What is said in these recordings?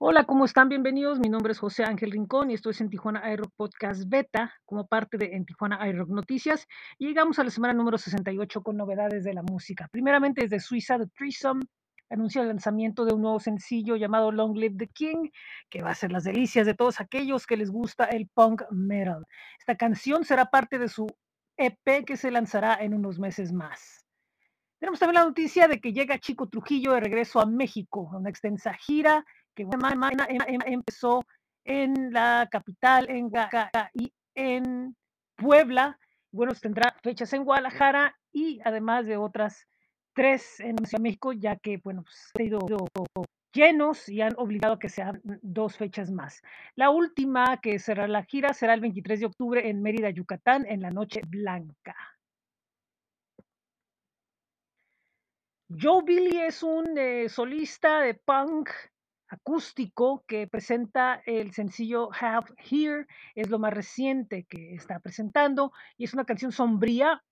Hola, ¿cómo están? Bienvenidos. Mi nombre es José Ángel Rincón y esto es en Tijuana iRock Podcast Beta, como parte de En Tijuana iRock Noticias. Y llegamos a la semana número 68 con novedades de la música. Primeramente, desde Suiza, The Threesome anuncia el lanzamiento de un nuevo sencillo llamado Long Live the King, que va a ser las delicias de todos aquellos que les gusta el punk metal. Esta canción será parte de su EP que se lanzará en unos meses más. Tenemos también la noticia de que llega Chico Trujillo de regreso a México, una extensa gira que empezó en la capital, en Oaxaca y en Puebla. Bueno, tendrá fechas en Guadalajara y además de otras tres en Ciudad de México, ya que, bueno, pues han ido llenos y han obligado a que sean dos fechas más. La última que será la gira será el 23 de octubre en Mérida, Yucatán, en la Noche Blanca. Joe Billy es un eh, solista de punk acústico que presenta el sencillo Have Here, es lo más reciente que está presentando y es una canción sombría,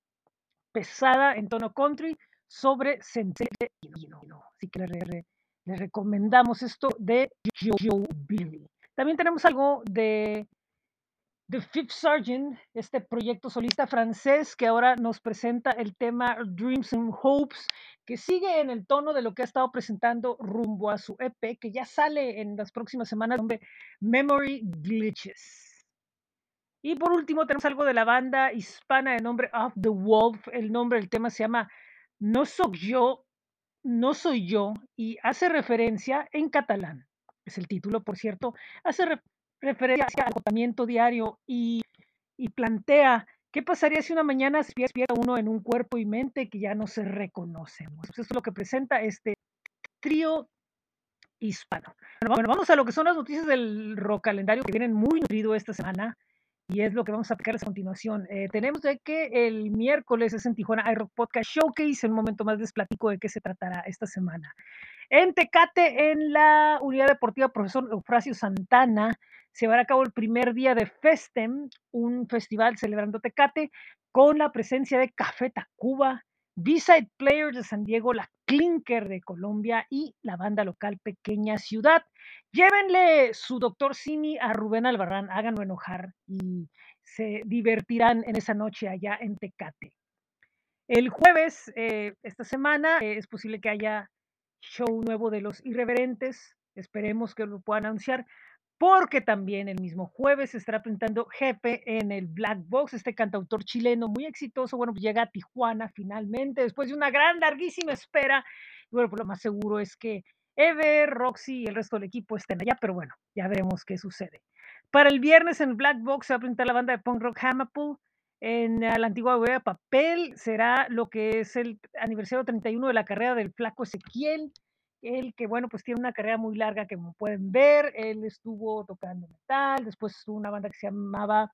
pesada en tono country sobre sentirse Así que le, recomendamos esto de Joe Billy. También tenemos algo de The Fifth Sergeant, este proyecto solista francés que ahora nos presenta el tema Dreams and Hopes, que sigue en el tono de lo que ha estado presentando rumbo a su EP, que ya sale en las próximas semanas, nombre Memory Glitches. Y por último tenemos algo de la banda hispana de nombre Of the Wolf, el nombre del tema se llama No soy yo, no soy yo, y hace referencia en catalán, es el título, por cierto, hace referencia referencia al agotamiento diario y, y, plantea qué pasaría si una mañana se uno en un cuerpo y mente que ya no se reconocemos. Eso es lo que presenta este trío hispano. Bueno, vamos a lo que son las noticias del rock calendario que vienen muy nutrido esta semana y es lo que vamos a aplicar a continuación. Eh, tenemos de que el miércoles es en Tijuana iRock Podcast Showcase. En un momento más les platico de qué se tratará esta semana. En Tecate, en la unidad deportiva Profesor Eufrasio Santana, llevará a cabo el primer día de Festem, un festival celebrando Tecate, con la presencia de Café Tacuba, B-Side Players de San Diego, la Clinker de Colombia y la banda local Pequeña Ciudad. Llévenle su doctor Simi a Rubén Albarrán, háganlo enojar y se divertirán en esa noche allá en Tecate. El jueves, eh, esta semana, eh, es posible que haya show nuevo de los irreverentes. Esperemos que lo puedan anunciar porque también el mismo jueves se estará presentando Jefe en el Black Box, este cantautor chileno muy exitoso, bueno, pues llega a Tijuana finalmente, después de una gran, larguísima espera. bueno, pues lo más seguro es que Ever, Roxy y el resto del equipo estén allá, pero bueno, ya veremos qué sucede. Para el viernes en Black Box se va a presentar la banda de punk rock Hamapool. En la antigua huella papel será lo que es el aniversario 31 de la carrera del flaco Ezequiel él que bueno, pues tiene una carrera muy larga que como pueden ver, él estuvo tocando metal, después estuvo una banda que se llamaba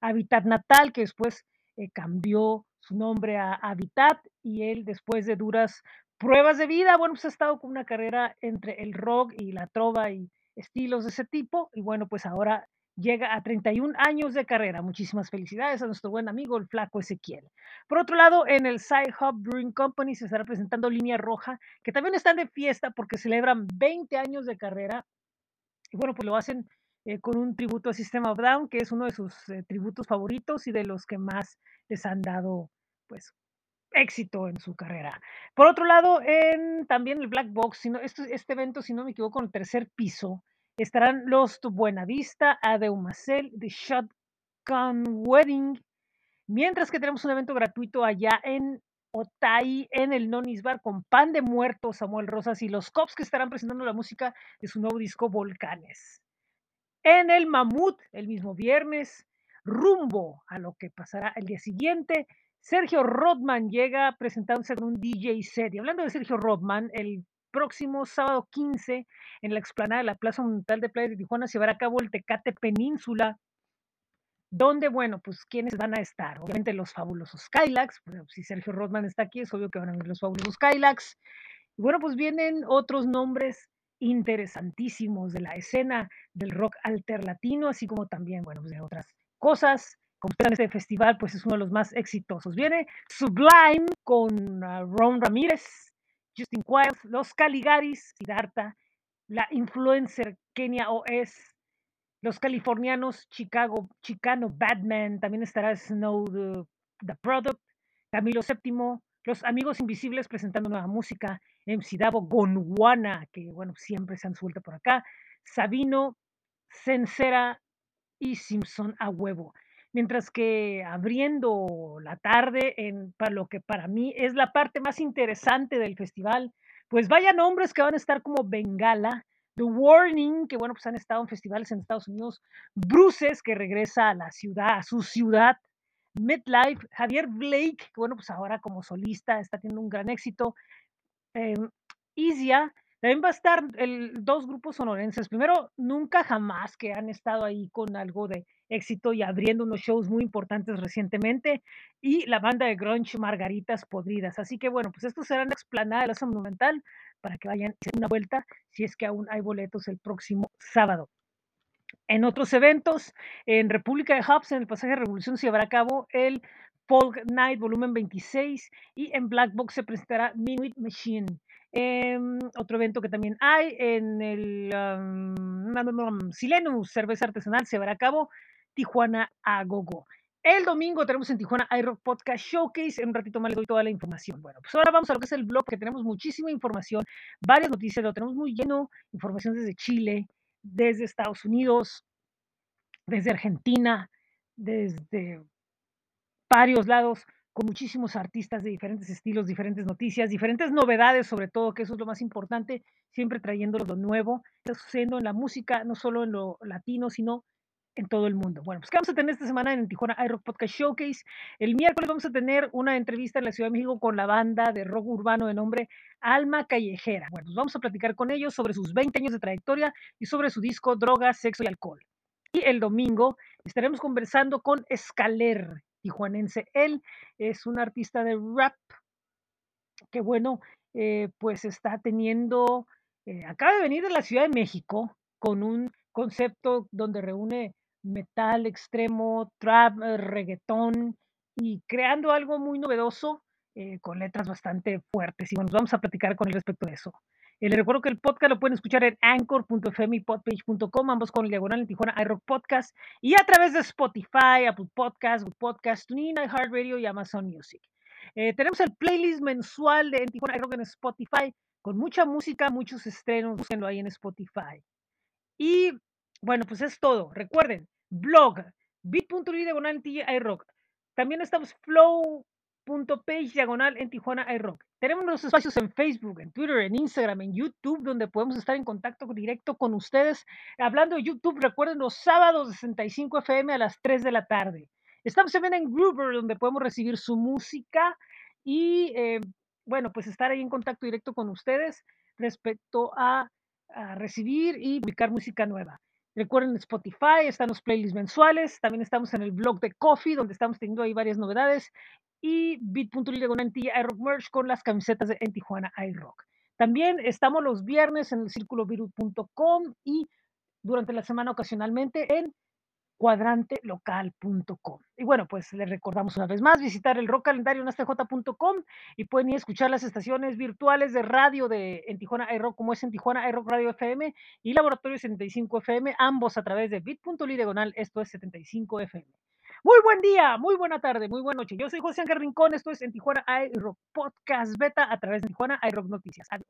Habitat Natal, que después eh, cambió su nombre a Habitat y él después de duras pruebas de vida, bueno, pues ha estado con una carrera entre el rock y la trova y estilos de ese tipo y bueno, pues ahora llega a 31 años de carrera. Muchísimas felicidades a nuestro buen amigo el flaco Ezequiel. Por otro lado, en el Side Hub Brewing Company se estará presentando Línea Roja, que también están de fiesta porque celebran 20 años de carrera. Y bueno, pues lo hacen eh, con un tributo a System of Down, que es uno de sus eh, tributos favoritos y de los que más les han dado, pues, éxito en su carrera. Por otro lado, en también el Black Box, sino, este, este evento, si no me equivoco, en el tercer piso, estarán los Buenavista, Adeumacel, The Shotgun Wedding, mientras que tenemos un evento gratuito allá en Otay, en el Nonis Bar, con Pan de Muerto, Samuel Rosas y los Cops que estarán presentando la música de su nuevo disco Volcanes. En el Mamut, el mismo viernes, rumbo a lo que pasará el día siguiente, Sergio Rodman llega presentándose con un DJ set. Y hablando de Sergio Rodman, el próximo sábado 15 en la explanada de la Plaza Monumental de Playa de Tijuana se llevará a cabo el Tecate Península, donde, bueno, pues, ¿quiénes van a estar? Obviamente los fabulosos Skylax, pues, si Sergio Rodman está aquí, es obvio que van a venir los fabulosos Skylax. Y bueno, pues vienen otros nombres interesantísimos de la escena del rock alterlatino, así como también, bueno, pues de otras cosas. Como este festival, pues es uno de los más exitosos. Viene Sublime con uh, Ron Ramírez, Justin Quiles, los Caligaris, Siddhartha la influencer Kenia OS, los californianos Chicago, Chicano Batman, también estará Snow the, Product, Camilo VII, los Amigos Invisibles presentando nueva música, MC Davo, Gonwana, que bueno, siempre se han suelto por acá, Sabino, Sencera y Simpson a huevo. Mientras que abriendo la tarde en para lo que para mí es la parte más interesante del festival, pues vaya nombres que van a estar como Bengala, The Warning, que bueno, pues han estado en festivales en Estados Unidos, Bruces, que regresa a la ciudad, a su ciudad, MetLife, Javier Blake, que bueno, pues ahora como solista está teniendo un gran éxito, em, Isia, también va a estar el 2 grupos sonorenses. Primero, Nunca Jamás, que han estado ahí con algo de éxito y abriendo unos shows muy importantes recientemente, y la banda de grunge Margaritas Podridas. Así que bueno, pues estos serán la explanada de la Zona Monumental para que vayan a una vuelta, si es que aún hay boletos el próximo sábado. En otros eventos, en República de Hubs, en el pasaje Revolución, se llevará a cabo el Folk Night volumen 26 y en Black Box se presentará Minuit Machine. Em, otro evento que también hay en el um, Silenus Cerveza Artesanal se llevará a cabo Tijuana a Gogo. El domingo tenemos en Tijuana iRock Podcast Showcase. En un ratito más le doy toda la información. Bueno, pues ahora vamos a lo que es el blog, que tenemos muchísima información, varias noticias, lo tenemos muy lleno, información desde Chile, desde Estados Unidos, desde Argentina, desde varios lados, con muchísimos artistas de diferentes estilos, diferentes noticias, diferentes novedades, sobre todo, que eso es lo más importante, siempre trayendo lo nuevo, está sucediendo en la música, no solo en lo latino, sino en todo el mundo. Bueno, pues ¿qué vamos a tener esta semana en Tijuana iRock Podcast Showcase? El miércoles vamos a tener una entrevista en la Ciudad de México con la banda de rock urbano de nombre Alma Callejera. Bueno, pues vamos a platicar con ellos sobre sus 20 años de trayectoria y sobre su disco Drogas, Sexo y Alcohol. Y el domingo estaremos conversando con Escaler, tijuanense. Él es un artista de rap que, bueno, eh, pues está teniendo, eh, acaba de venir de la Ciudad de México con un concepto donde reúne metal extremo, trap, eh, reggaetón y creando algo muy novedoso eh, con letras bastante fuertes. Y bueno, vamos a platicar con él respecto de eso. Eh, les recuerdo que el podcast lo pueden escuchar en anchor.fm y podpage.com, ambos con el diagonal en Tijuana iRock Podcast, y a través de Spotify, Apple Podcast, Good Podcast, TuneIn, iHeartRadio y Amazon Music. Eh, tenemos el playlist mensual de en Tijuana iRock en Spotify, con mucha música, muchos estrenos, búsquenlo ahí en Spotify. Y bueno, pues es todo. Recuerden, blog, bit.ly diagonal iRock. También estamos flow.page diagonal en Tijuana iRock. Tenemos los espacios en Facebook, en Twitter, en Instagram, en YouTube, donde podemos estar en contacto directo con ustedes. Hablando de YouTube, recuerden los sábados de 65 FM a las 3 de la tarde. Estamos también en Groover, donde podemos recibir su música y, eh, bueno, pues estar ahí en contacto directo con ustedes respecto a, a recibir y publicar música nueva. Recuerden Spotify, están los playlists mensuales, también estamos en el blog de Coffee, donde estamos teniendo ahí varias novedades, y bit.ly con iRock Merch con las camisetas de En Tijuana iRock. También estamos los viernes en el círculovirus.com y durante la semana ocasionalmente en cuadrantelocal.com. Y bueno, pues les recordamos una vez más visitar el rock calendario en astj.com y pueden ir a escuchar las estaciones virtuales de radio de en Tijuana iRock, como es en Tijuana iRock Radio FM y Laboratorio 75 FM, ambos a través de bit.ly diagonal, esto es 75 FM. Muy buen día, muy buena tarde, muy buena noche. Yo soy José Ángel Rincón, esto es en Tijuana iRock Podcast Beta a través de Tijuana iRock Noticias. Adiós.